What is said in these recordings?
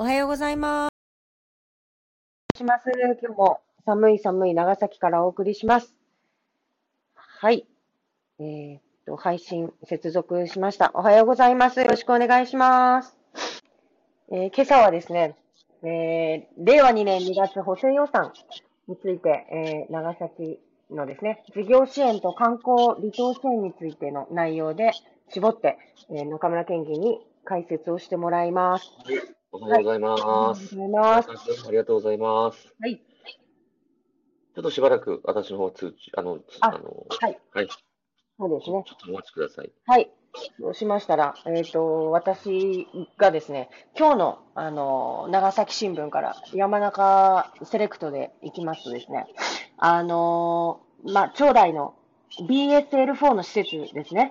おはようございます。します。今日も寒い寒い長崎からお送りします。はい。えー、っと、配信接続しました。おはようございます。よろしくお願いします。えー、今朝はですね、えー、令和2年2月補正予算について、えー、長崎のですね、事業支援と観光離島支援についての内容で絞って、えー、中村県議に解説をしてもらいます。はい、おはようございます。はい、おはようございます。ありがとうございます。はい。ちょっとしばらく私の方通知、あの、あの、はい。はい。そうですね。ちょっとお待ちください。はい。そうしましたら、えっ、ー、と、私がですね、今日の、あの、長崎新聞から山中セレクトで行きますとですね、あの、まあ、町内の BSL4 の施設ですね。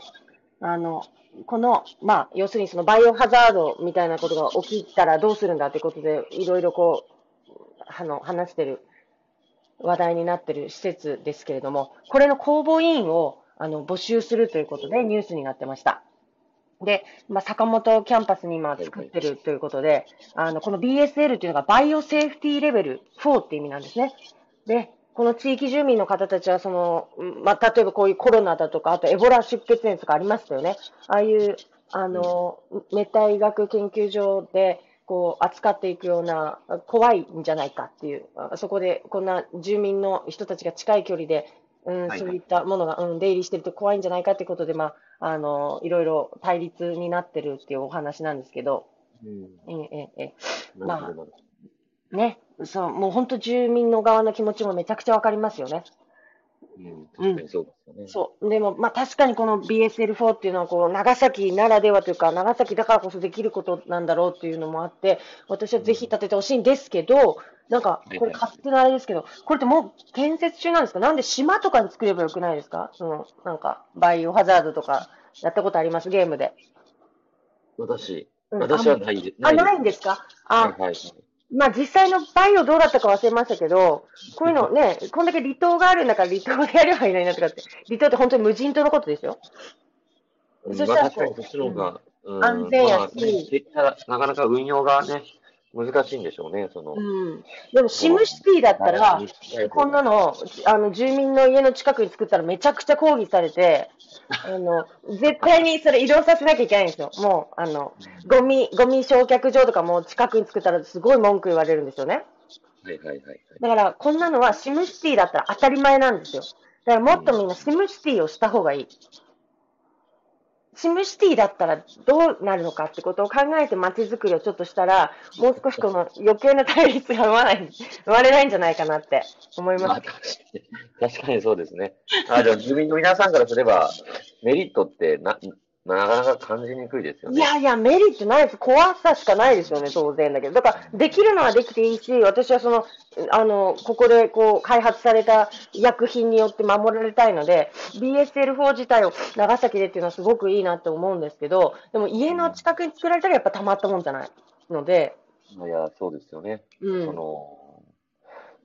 あの、この、まあ、要するにそのバイオハザードみたいなことが起きたらどうするんだってことで、いろいろこう、あの、話してる、話題になってる施設ですけれども、これの公募委員を、あの、募集するということでニュースになってました。で、まあ、坂本キャンパスに今作ってるということで、あの、この BSL っていうのがバイオセーフティーレベル4って意味なんですね。で、この地域住民の方たちは、その、まあ、例えばこういうコロナだとか、あとエボラ出血熱とかありましたよね。ああいう、あの、熱帯医学研究所で、こう、扱っていくような、怖いんじゃないかっていう、そこでこんな住民の人たちが近い距離で、うん、そういったものが、うん、出入りしてると怖いんじゃないかっていうことで、まあ、あの、いろいろ対立になってるっていうお話なんですけど、うん、ええ、ええ、まあ、ね、そう、もう本当住民の側の気持ちもめちゃくちゃわかりますよね。うん、確かにそうですよね。そう。でも、まあ確かにこの BSL4 っていうのは、こう、長崎ならではというか、長崎だからこそできることなんだろうっていうのもあって、私はぜひ立ててほしいんですけど、なんか、これ勝手なあれですけど、これってもう建設中なんですか？なんで島とかに作ればよくないですか？その、なんか、バイオハザードとか、やったことあります？ゲームで。私、私はないです。あ、ないんですか？あ、はい、はい。まあ実際のバイオどうだったか忘れましたけど、こういうのね、こんだけ離島があるんだから離島でやればいいのになとかって、離島って本当に無人島のことですよ。そしたら、そっちの方が、うん、安全やし、まあ、なかなか運用がね、難しいんでしょうね、その。うん。でも、シムシティだったら、こんなの、あの、住民の家の近くに作ったらめちゃくちゃ抗議されて、あの、絶対にそれ移動させなきゃいけないんですよ。もう、あの、ゴミ、ゴミ焼却場とかも近くに作ったらすごい文句言われるんですよね。はいはいはい、はい。だから、こんなのはシムシティだったら当たり前なんですよ。だからもっとみんなシムシティをした方がいい。シムシティだったらどうなるのかってことを考えて街づくりをちょっとしたら、もう少しこの余計な対立が生まない、生まれないんじゃないかなって思います。確かにそうですね。あでも住民の皆さんからすれば、メリットってな、なかなか感じにくいですよね。いやいや、メリットないです。怖さしかないですよね、当然だけど。だから、できるのはできていいし、私はその、あの、ここでこう、開発された薬品によって守られたいので、BSL4 自体を長崎でっていうのはすごくいいなって思うんですけど、でも家の近くに作られたらやっぱたまったもんじゃないので。いや、そうですよね。うん。その、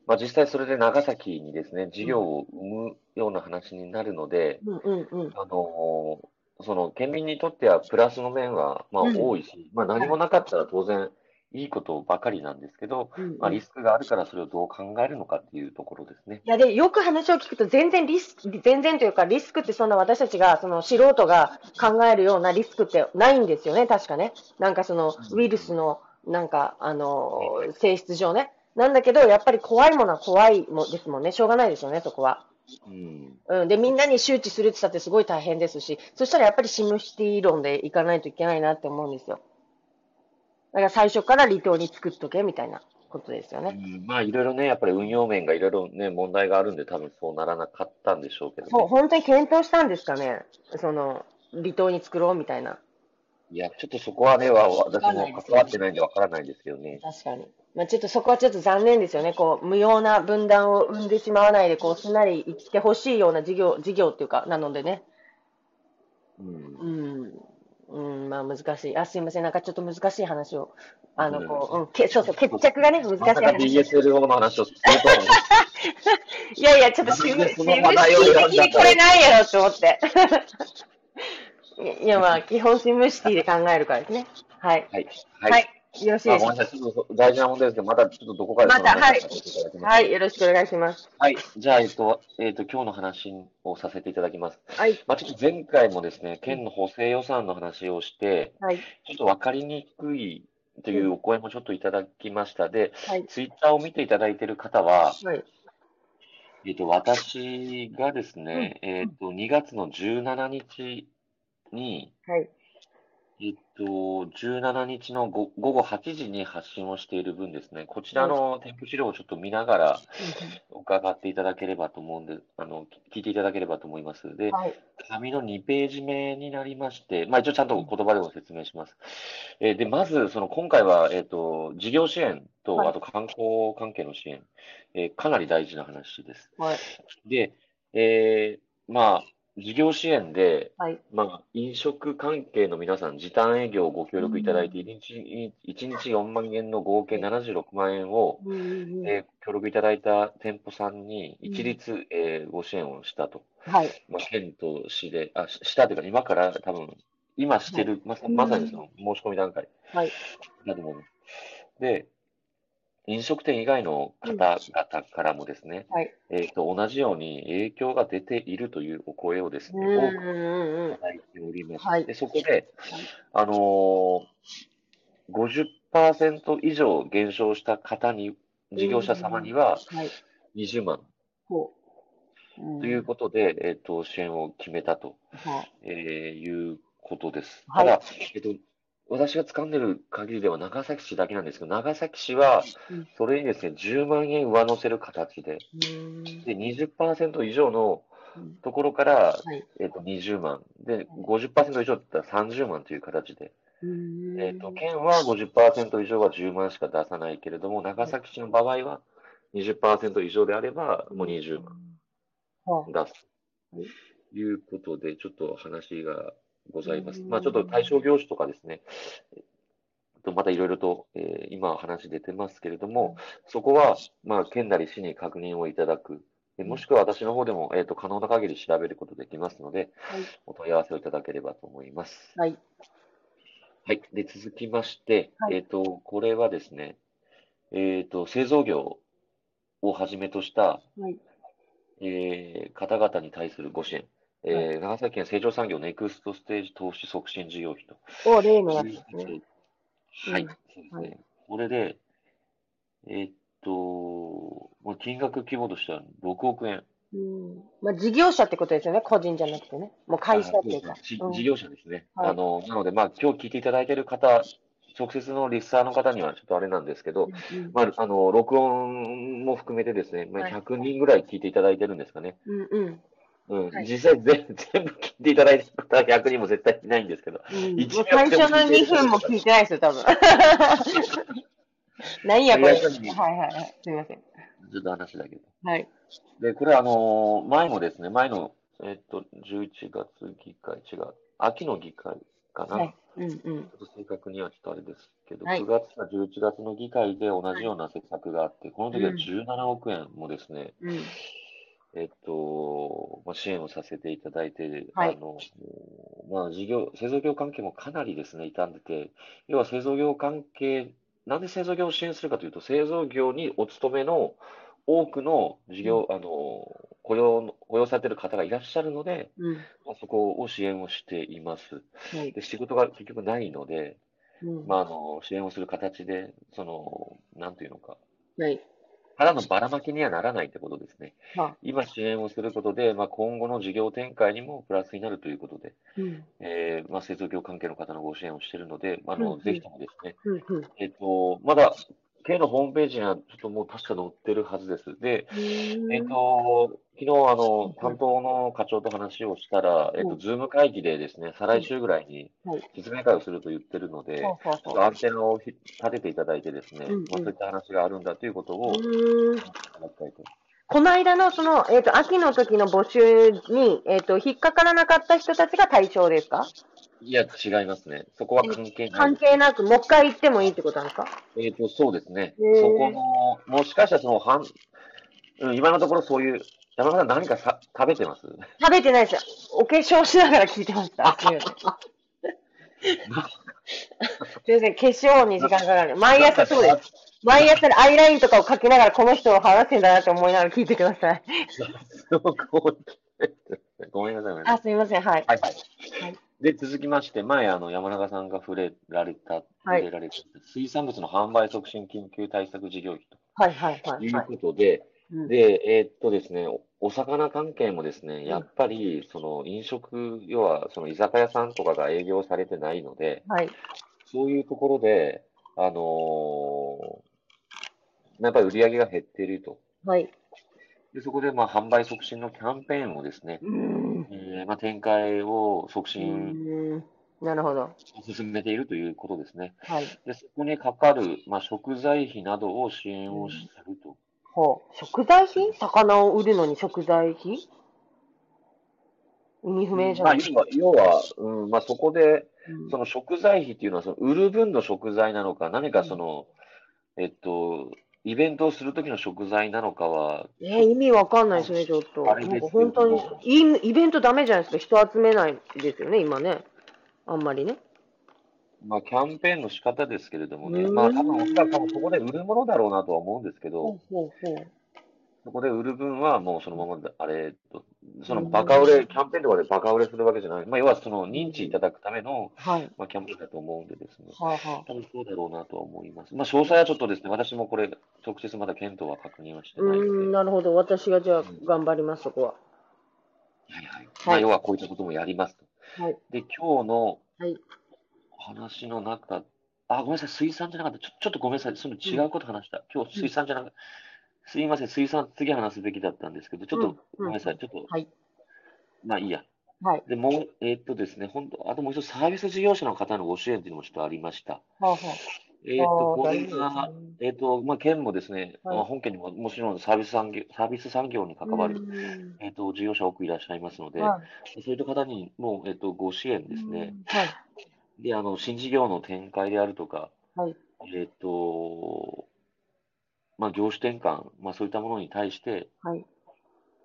まあ、実際それで長崎にですね、事業を生むような話になるので、うんうんうん、あの、その県民にとってはプラスの面はまあ多いし、うん、まあ何もなかったら当然いいことばかりなんですけど、うんうん、まあ、リスクがあるからそれをどう考えるのかっていうところですね。いやで、よく話を聞くと全然リスク、全然というかリスクってそんな私たちが、その素人が考えるようなリスクってないんですよね、確かね。なんかそのウイルスの、なんか、あの、性質上ね。なんだけど、やっぱり怖いものは怖いもですもんね。しょうがないですよね、そこは。うん、うん、で、みんなに周知するって言ったってすごい大変ですし、そしたらやっぱりシムシティ論でいかないといけないなって思うんですよ。だから最初から離島に作っとけみたいなことですよね。うん、まあいろいろね、やっぱり運用面がいろいろね、問題があるんで多分そうならなかったんでしょうけど、ね、そう、本当に検討したんですかね。その、離島に作ろうみたいな。いや、ちょっとそこはね、私も関わってないんでわからないんですけどね。確かに。まあ、ちょっとそこはちょっと残念ですよね。こう、無用な分断を生んでしまわないで、こう、すんなり生きてほしいような事業、事業っていうか、なのでね。うん。うん。うん、まあ難しい。あ、すいません。なんかちょっと難しい話を。あの、こう、うん、けそうそう、決着がね、難しい話。BSL の話をすると。いやいや、ちょっとしぶ、しぶ的にこれないやろって思って。いや、まあ、基本シムシティで考えるからですね。はい。はい。はい。はいよろしいですか。ごめんなさい、ちょっと大事な問題ですけど、またちょっとどこかでまた、はい。はい、よろしくお願いします。はい、じゃあ、えっと、えっと、今日の話をさせていただきます。はい。まあ、ちょっと前回もですね、県の補正予算の話をして、はい。ちょっとわかりにくいというお声もちょっといただきました。で、はい、ツイッターを見ていただいている方は、はい。えっと、私がですね、うん、えっと、2月の17日に、はい。えっと、17日の午後8時に発信をしている分ですね、こちらの添付資料をちょっと見ながら伺っていただければと思うんで、あの、聞いていただければと思います。で、はい、紙の2ページ目になりまして、まあ一応ちゃんと言葉でも説明します。えー、で、まず、その今回は、えっ、ー、と、事業支援と、あと観光関係の支援、えー、かなり大事な話です。はい、で、えー、まあ、事業支援で、はい。まあ、飲食関係の皆さん、時短営業をご協力いただいて、1日、1日4万円の合計76万円を、えー、協力いただいた店舗さんに一律、うん、えー、ご支援をしたと。はい。まあ、県と市で、あ、したというか、今から多分、今してる、はい、まさまさにその申し込み段階。はい。だと思います。で、飲食店以外の方々からもですね、はい。えっと、同じように影響が出ているというお声をですね、多くいただいております。はい。で、そこで、あのー、50%以上減少した方に、事業者様には、20万。ということで、えっ、と、支援を決めたと、えー、いうことです。ただ、えっ、と、私が掴んでる限りでは長崎市だけなんですけど、長崎市は、それにですね、10万円上乗せる形で、で、20%以上のところから、えっ、と、20万。で、50%以上だったら30万という形で、えっ、と、県は50%以上は10万しか出さないけれども、長崎市の場合は20%以上であれば、もう20万出す。ということで、ちょっと話がございます。まあ、ちょっと対象業種とかですね、またいろいろと、えー、今話出てますけれども、そこは、まあ、県なり市に確認をいただく。もしくは私の方でも、えっ、ー、と、可能な限り調べることできますので、はい、お問い合わせをいただければと思います。はい。はい。で、続きまして、はい、えっ、ー、と、これはですね、えっ、と、製造業をはじめとした、はい、え方々に対するご支援。えー、長崎県成長産業ネクストステージ投資促進事業費と。お、例のやつですね。はい、そうですね。これで、えー、っと、まあ、金額規模としては6億円。うん。まあ、事業者ってことですよね。個人じゃなくてね。もう会社っていうか。うね、事業者ですね。はい、あの、なので、まあ、今日聞いていただいている方、直接のリスターの方にはちょっとあれなんですけど、うん、まあ、あの、録音も含めてですね、まあ、100人ぐらい聞いていただいてるんですかね。うんうん。うん、はい、実際全全部聞いていただいた方100人も絶対いないんですけど。うん、最初の2分も聞いてないですよ、多分。何やこれ。はいはいはい。すみません。ずっと話だけど。はい。で、これあのー、前もですね、前の、えっと、11月議会、違う、秋の議会かな。はい。うんうん。ちょっと正確にはちょっとあれですけど、はい、9月か11月の議会で同じような施策があって、この時は17億円もですね、うんえっと、まあ、支援をさせていただいて、はい、あの、まあ、事業、製造業関係もかなりですね、傷んでて、要は製造業関係、なんで製造業を支援するかというと、製造業にお勤めの多くの事業、うん、あの、雇用、雇用されている方がいらっしゃるので、うん、まあ、そこを支援をしています。はい、で仕事が結局ないので、うん、まあ、あの、支援をする形で、その、なんていうのか、はい、ただのばらまきにはならないってことですね。はあ、今支援をすることで、まあ、今後の事業展開にもプラスになるということで、うん、えー、まあ、製造業関係の方のご支援をしているので、あの、うん、ぜひともですね、うん、えっ、と、まだ K のホームページにはちょっともう確か載ってるはずです。で、えっ、と、昨日あの、担当の課長と話をしたら、えっ、と、ズーム会議でですね、再来週ぐらいに説明会をすると言ってるので、アンテナを立てていただいてですね、まあ、そういった話があるんだということを、この間のその、えっ、ー、と、秋の時の募集に、えっ、ー、と、引っかからなかった人たちが対象ですか？いや、違いますね。そこは関係ない。関係なく、もう一回行ってもいいってことなんですか？えっ、ー、と、そうですね。そこの、もしかしたらその、はん、うん、今のところそういう、山田さん何かさ食べてます？食べてないですよ。お化粧しながら聞いてました。すいません、化粧に時間かかる。毎朝そうです。毎朝アイラインとかを描きながら、この人を話してんだなって思いながら聞いてください。ごめんなさい。あ、すみません。はい。はい、はい。で、続きまして、前、あの、山中さんが触れられた、触れられた、水産物の販売促進緊急対策事業費と。はいはいはい。いうことで、で、えー、っとですね、お魚関係もですね、やっぱり、その飲食、要は、その居酒屋さんとかが営業されてないので、はい、そういうところで、あのー、やっぱり売り上げが減っていると。はい。でそこで、まあ、販売促進のキャンペーンをですね、えー、まあ、展開を促進なるほど。進めているということですね。はい。で、そこにかかる、まあ、食材費などを支援をすると。ほう。食材費？魚を売るのに食材費？意味不明じゃない、まあ、要は、うん、まあ、そこで、その食材費っていうのは、その売る分の食材なのか、何かその、えっと、イベントをするときの食材なのかは。えー、意味わかんないですね、ちょっと。あれです本当にイ、イベントダメじゃないですか。人集めないですよね、今ね。あんまりね。まあ、キャンペーンの仕方ですけれどもね。まあ、多分、おそらくそこで売るものだろうなとは思うんですけど。ほうほうほうそこで売る分はもうそのままで、あれと、そのバカ売れ、キャンペーンとかでバカ売れするわけじゃない。まあ、要はその認知いただくための、はい、まあ、キャンペーンだと思うんでですね。はあはあ、多分そうだろうなとは思います。まあ、詳細はちょっとですね、私もこれ、直接まだ検討は確認はしてない。うん、なるほど。私がじゃあ頑張ります、そこは。はいはい。まあ、要はこういったこともやりますと。はい。で、今日の話の中、あ、ごめんなさい、水産じゃなかった。ちょちょっとごめんなさい。その違うこと話した。うん、今日水産じゃなかった。すいません、水産、次話すべきだったんですけど、ちょっと、ごめんなさい、ちょっと、はい。まあいいや。はい。で、もう、えー、っとですね、本当あともう一つ、サービス事業者の方のご支援というのもちょっとありました。はあはあ、えー、っと、これが、えー、っと、まあ、県もですね、はい、本県にももちろんサービス産業、サービス産業に関わる、えっと、事業者多くいらっしゃいますので、はい、そういった方にも、えっと、ご支援ですね。はい。で、あの、新事業の展開であるとか、はい。えっと、まあ、業種転換、まあ、そういったものに対して、はい。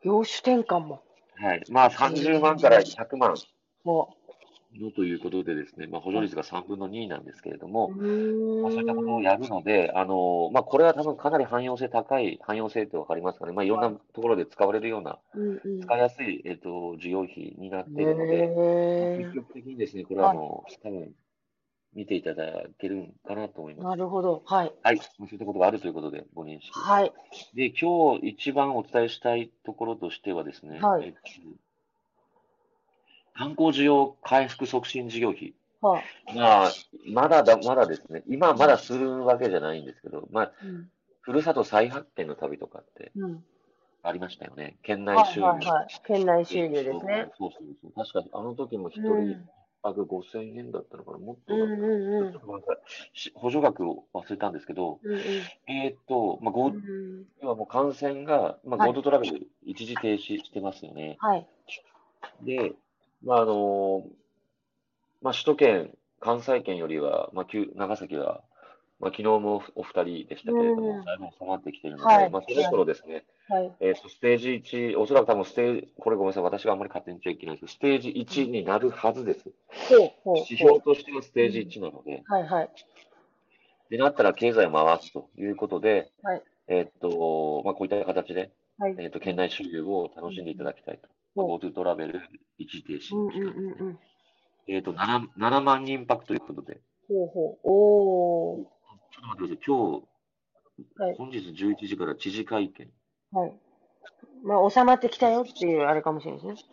業種転換も。はい。まあ、30万から100万。のということでですね、まあ、補助率が3分の2なんですけれども、まあ、そういったことをやるので、あの、まあ、これは多分かなり汎用性高い、汎用性ってわかりますかね。まあ、いろんなところで使われるような、使いやすい、えっと、事業費になっているので、積極的にですね、これはあの、多分、見ていただけるかなと思います。なるほど。はい。はい。そういったことがあるということで、ご認識。はい。で、今日一番お伝えしたいところとしてはですね、はい。観光需要回復促進事業費。はあ、まあ、まだだ、まだですね、今まだするわけじゃないんですけど、まあ、うん、ふるさと再発見の旅とかって、ありましたよね。県内収入。はいはいはい、県内収入ですね。そうそうそう。確かに、あの時も一人、額5000円だったのかな、もっとだったうんうん、ごめんなさい、補助額を忘れたんですけど、うんうん、えっ、と、まあ、ご、うん、要はもう感染が、まあ、ゴールドトラベル一時停止してますよね。はい。で、まあ、あの、まあ、首都圏、関西圏よりは、まあ、長崎は、まあ、昨日もお二人でしたけれども、だいぶ収まってきているので、はい、まあ、そろそろですね、はい、えー、とステージ1、おそらく多分ステージ、これごめんなさい、私があんまり勝手に言っちゃいけないですけど、ステージ1になるはずです。指標としてはステージ1なので、はいはい。でなったら経済を回すということで、はい、えっ、と、まあ、こういった形で、はい、えっ、と、県内収入を楽しんでいただきたいと。GoTo トラベル一時停止。うんうんうんうん、えっ、と7、7万人泊ということで。ほうほう。おー。ちょっと待ってください。今日、はい、本日11時から知事会見。はい。まあ、収まってきたよっていうあれかもしれないですね。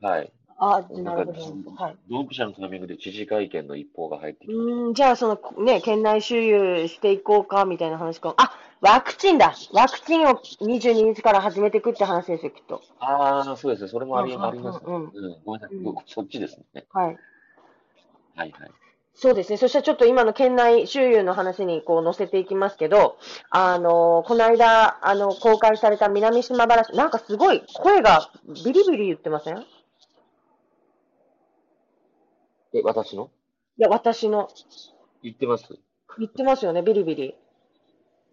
はい。あ、なるほど。はい。ドンピシャのタイミングで知事会見の一報が入ってきて。うん、じゃあ、その、ね、県内周遊していこうか、みたいな話か。あ、ワクチンだワクチンを22日から始めていくって話ですよ、きっと。ああ、そうですね。それもあり,、あります、うん、うん。ごめんなさい、うん、そっちですね。はい。はいはい。そうですね。そしたらちょっと今の県内周遊の話にこう載せていきますけど、あの、この間、あの、公開された南島原市、なんかすごい声がビリビリ言ってません？え、私の？いや、私の。言ってます言ってますよね、ビリビリ。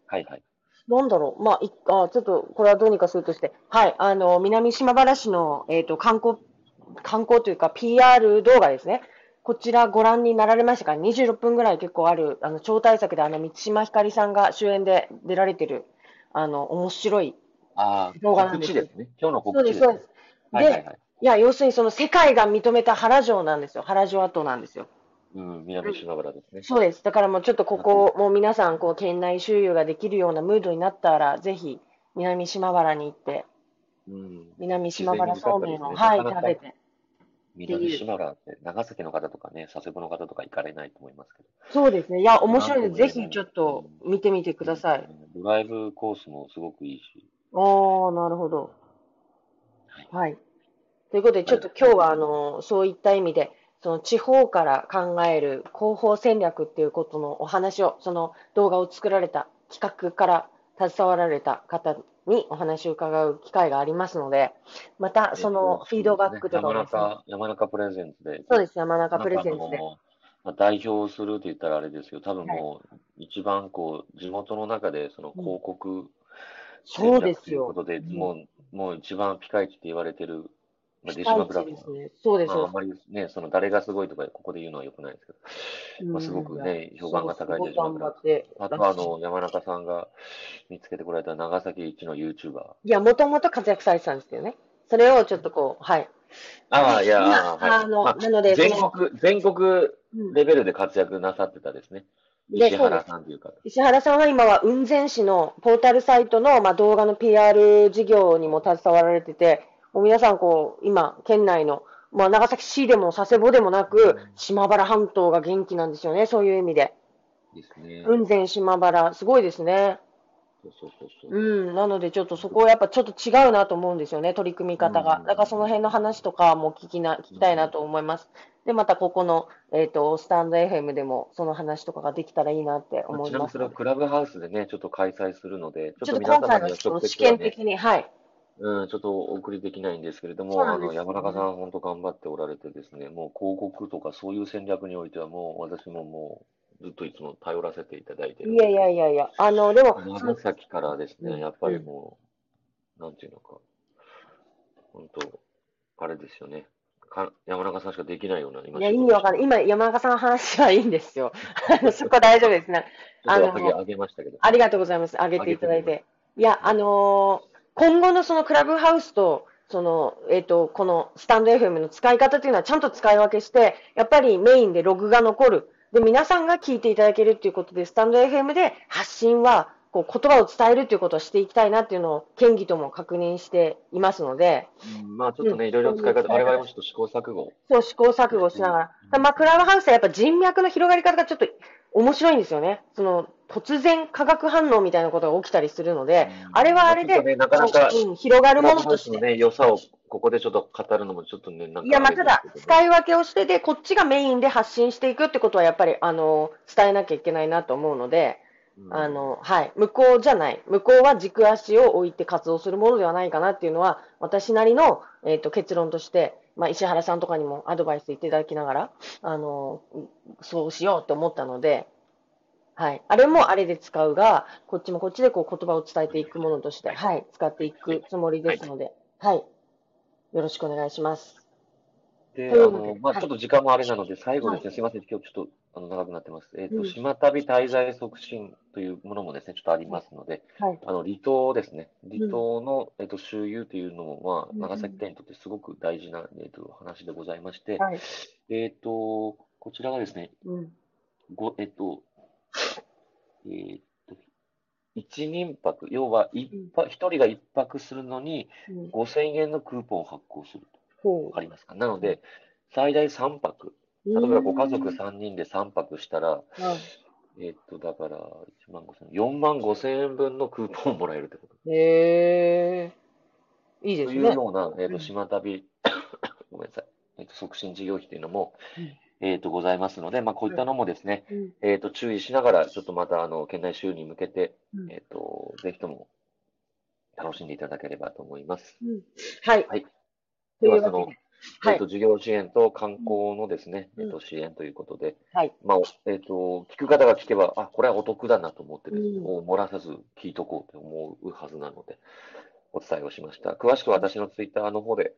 はいはい。なんだろう。まあ、いあちょっと、これはどうにかするとして。はい。あの、南島原市の、えっ、ー、と、観光、観光というか PR 動画ですね。こちらご覧になられましたか ?26 分ぐらい結構ある、あの、超大作で、あの、満島ひかりさんが主演で出られてる、あの、面白い動画なんですですね。今日の告知です、ね。そうです、そうです。で、はいはいはい、いや、要するにその世界が認めた原城なんですよ。原城跡なんですよ。うん、南島原ですね。そうです。だからもうちょっとここ、もう皆さん、こう、県内周遊ができるようなムードになったら、ぜひ、南島原に行って、うん、南島原そうめんを、はい、食べて。南島原って、長崎の方とかね、佐世保の方とか行かれないと思いますけど。そうですね。いや、面白いので、ぜひちょっと見てみてください。ドライブコースもすごくいいし。ああ、なるほど。はい。はい。ということで、ちょっと今日は、あの、そういった意味で、その地方から考える広報戦略っていうことのお話を、その動画を作られた企画から携わられた方にお話を伺う機会がありますので、またそのフィードバックとかも、ね、山中、山中プレゼンツで。そうです、山中プレゼンツで。まあ、代表すると言ったらあれですけど、多分もう、一番こう、地元の中でその広告戦略ということで、もう、もう一番ピカイチって言われてるまあ、出島クラブですね。そうです、まあ、あんまりね、その誰がすごいとか、ここで言うのはよくないですけど、まあ、すごくね、評判が高い出島クラブ。あとあの、山中さんが見つけてこられた長崎一の YouTuber。いや、もともと活躍されてたんですけどね。それをちょっとこう、はい。ああ、いや、あはい、あの、まあ、なので、全国、全国レベルで活躍なさってたですね。石原さんというか。石原さんは今は雲仙市のポータルサイトの、まあ、動画の PR 事業にも携わられてて、もう皆さんこう、今、県内の、まあ、長崎市でも佐世保でもなく、島原半島が元気なんですよね、そういう意味で。ですね。雲仙島原、すごいですね。そうそうそうそう。うん、なのでちょっとそこはやっぱちょっと違うなと思うんですよね、取り組み方が。だからその辺の話とかも聞きな、聞きたいなと思います。で、またここの、えっ、ー、と、スタンド FM でもその話とかができたらいいなって思います。ちなみにそれはクラブハウスでね、ちょっと開催するので、ちょっと今回の試験的に、はい。うん、ちょっとお送りできないんですけれども、あの、山中さん、本当頑張っておられてですね、もう広告とかそういう戦略においては、もう私ももう、ずっといつも頼らせていただいてるいやいやいやいや、あの、でも、長崎からですね、やっぱりもう、なんていうのか、本当、あれですよね。か山中さんしかできないような、今。いや、意味わかんない。今、山中さんの話はいいんですよ。そこ大丈夫ですね。あの、あげましたけど。ありがとうございます。あげていただいて。いや、あのー今後のそのクラブハウスと、その、えっ、ー、と、このスタンド FM の使い方というのはちゃんと使い分けして、やっぱりメインでログが残る。で、皆さんが聞いていただけるっていうことで、スタンド FM で発信は、こう、言葉を伝えるっていうことをしていきたいなっていうのを、県議とも確認していますので。うん、まあ、ちょっとね、うん、いろいろ使い方、我々もちょっと試行錯誤。そう、試行錯誤しながら。まあ、クラブハウスはやっぱ人脈の広がり方がちょっと面白いんですよね。その、突然化学反応みたいなことが起きたりするので、うん、あれはあれで、ね、なかなか、うん、広がるものとして。ね、良さをここでちょっと語るのもちょっとね、いや、まあ、ただ、使い分けをしてで、こっちがメインで発信していくってことは、やっぱり、あの、伝えなきゃいけないなと思うので、うん、あの、はい。向こうじゃない。向こうは軸足を置いて活動するものではないかなっていうのは、私なりの、えっ、ー、と、結論として、まあ、石原さんとかにもアドバイスいただきながら、あの、そうしようと思ったので、はい。あれもあれで使うが、こっちもこっちでこう言葉を伝えていくものとして、はい、使っていくつもりですので、はい。よろしくお願いします。で、あの、まあ、ちょっと時間もあれなので、最後ですね、すみません、今日ちょっと、あの、長くなってます。えっ、と、島旅滞在促進というものもですね、ちょっとありますので、はい。あの、離島ですね、離島の、えっ、と、周遊というのも、まあ、長崎県にとってすごく大事な、えっ、と、話でございまして、はい。えっ、と、こちらがですね、うん。ご、えっ、と、えー、っと、一人泊、要は一泊、一人が一泊するのに、5000円のクーポンを発行すると。わかりますか？なので、最大3泊。例えばご家族3人で3泊したら、えー、っと、だから、1万5000円、4万5000円分のクーポンをもらえるってこと。へえー。いいですね。というような、えー、っと、島旅、ごめんなさい。えっと、促進事業費というのも、えっ、と、ございますので、まあ、こういったのもですね、うん、えっ、と、注意しながら、ちょっとまた、あの、県内収に向けて、うん、えっ、と、ぜひとも、楽しんでいただければと思います。うん、はい。はい。では、その、えっ、と、事業支援と観光のですね、えっ、と、支援ということで、はい。まあ、えっ、と、聞く方が聞けば、あ、これはお得だなと思ってですね、もう漏らさず聞いとこうと思うはずなので、お伝えをしました。詳しく私のツイッターの方で、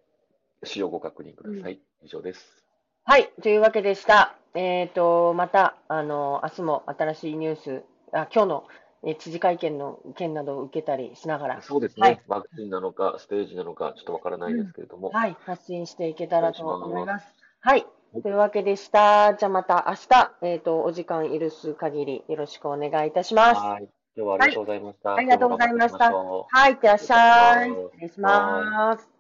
使用ご確認ください。以上です。はい、というわけでした。えっ、ー、と、また、あの、明日も新しいニュース、あ今日の、え知事会見の件などを受けたりしながら。そうですね、はい、ワクチンなのか、ステージなのか、ちょっとわからないですけれども、うん、はい、発信していけたらと思います。はい。というわけでした。じゃあまた明日、えっ、ー、と、お時間許す限りよろしくお願いいたします。はい。今日はありがとうございました。はい、ありがとうございました。はい、いってらっしゃい。失礼します。